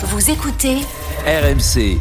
Vous écoutez RMC.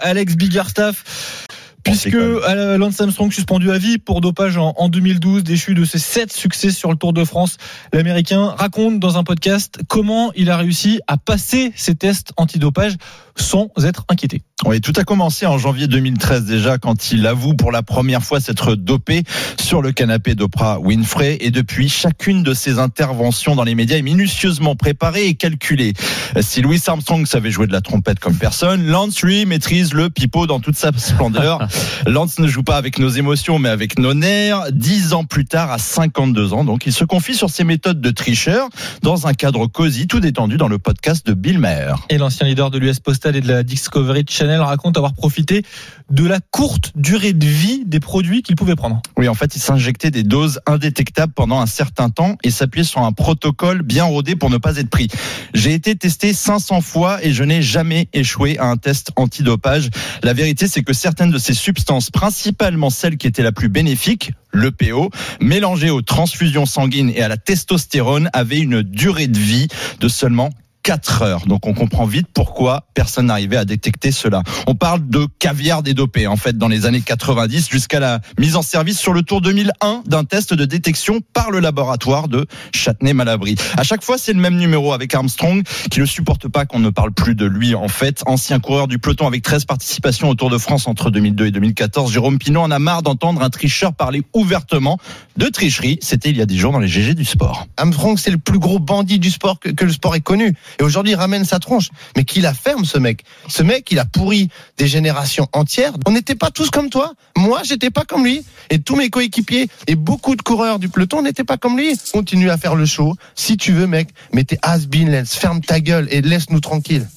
Alex Biggerstaff. Puisque Lance Armstrong suspendu à vie pour dopage en, en 2012, déchu de ses sept succès sur le Tour de France, l'Américain raconte dans un podcast comment il a réussi à passer ses tests antidopage sans être inquiété. Oui, tout a commencé en janvier 2013 déjà quand il avoue pour la première fois s'être dopé sur le canapé d'Oprah Winfrey et depuis chacune de ses interventions dans les médias est minutieusement préparée et calculée. Si Louis Armstrong savait jouer de la trompette comme personne, Lance lui maîtrise le pipeau dans toute sa splendeur. Lance ne joue pas avec nos émotions mais avec nos nerfs. Dix ans plus tard, à 52 ans, donc il se confie sur ses méthodes de tricheur dans un cadre cosy tout détendu dans le podcast de Bill Maher. Et l'ancien leader de l'US Et de la Discovery Channel raconte avoir profité de la courte durée de vie des produits qu'il pouvait prendre. Oui, en fait, il s'injectait des doses indétectables pendant un certain temps et s'appuyait sur un protocole bien rodé pour ne pas être pris. J'ai été testé 500 fois et je n'ai jamais échoué à un test antidopage. La vérité, c'est que certaines de ces substances, principalement celle qui était la plus bénéfique, le PO, mélangées aux transfusions sanguines et à la testostérone, avaient une durée de vie de seulement 4 heures. Donc on comprend vite pourquoi personne n'arrivait à détecter cela. On parle de caviar dédopé en fait dans les années 90 jusqu'à la mise en service sur le tour 2001 d'un test de détection par le laboratoire de Châtenay-Malabry. À chaque fois c'est le même numéro avec Armstrong qui ne supporte pas qu'on ne parle plus de lui en fait. Ancien coureur du peloton avec 13 participations au Tour de France entre 2002 et 2014, Jérôme Pinot en a marre d'entendre un tricheur parler ouvertement de tricherie. C'était il y a 10 jours dans les GG du sport. Armstrong c'est le plus gros bandit du sport que, que le sport ait connu. Et aujourd'hui, il ramène sa tronche. Mais qui la ferme, ce mec? Ce mec, il a pourri des générations entières. On n'était pas tous comme toi. Moi, j'étais pas comme lui. Et tous mes coéquipiers et beaucoup de coureurs du peloton n'étaient pas comme lui. Continue à faire le show. Si tu veux, mec, mais t'es has-been. Ferme ta gueule et laisse-nous tranquille.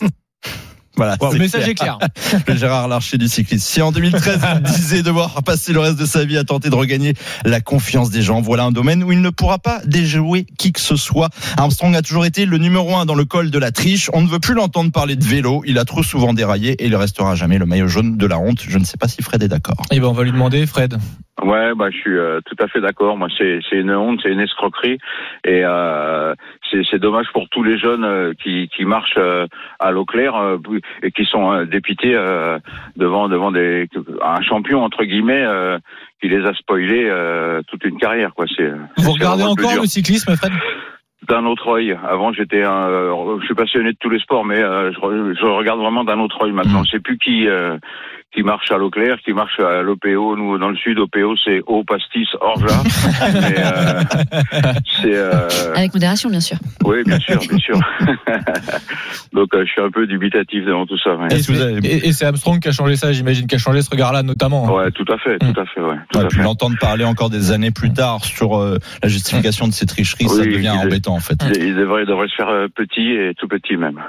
Voilà, Wow, c'est le message est clair. le Gérard Larcher du cyclisme. Si en 2013, il disait devoir passer le reste de sa vie à tenter de regagner la confiance des gens, voilà un domaine où il ne pourra pas déjouer qui que ce soit. Armstrong a toujours été le numéro un dans le col de la triche. On ne veut plus l'entendre parler de vélo. Il a trop souvent déraillé et il restera jamais le maillot jaune de la honte. Je ne sais pas si Fred est d'accord. Et ben on va lui demander, Fred. Ouais, bah je suis euh, tout à fait d'accord. Moi, c'est c'est une honte, c'est une escroquerie, et euh, c'est c'est dommage pour tous les jeunes euh, qui qui marchent euh, à l'eau claire euh, et qui sont euh, dépités euh, devant devant des un champion entre guillemets euh, qui les a spoilés euh, toute une carrière. Quoi, c'est Vous regardez encore le cyclisme, Fred? D'un autre œil. Avant, j'étais un, euh, je suis passionné de tous les sports, mais euh, je, je regarde vraiment d'un autre œil maintenant. Mm. Je sais plus qui euh, qui marche à l'eau claire, qui marche à l'OPO. Nous, dans le sud, OPO, c'est eau, pastis, orgeat. mais euh, c'est euh, Avec modération, bien sûr. oui, bien sûr, bien sûr. Donc, euh, je suis un peu dubitatif devant tout ça. Et c'est Armstrong qui a changé ça, j'imagine, qui a changé ce regard-là notamment. Ouais, tout à fait, tout à fait, ouais. Tout Ouais, à puis fait. l'entendre parler encore des années plus tard sur euh, la justification de ces tricheries, ça devient embêtant en fait. Il, il devrait, il devrait se faire euh, petit et tout petit même.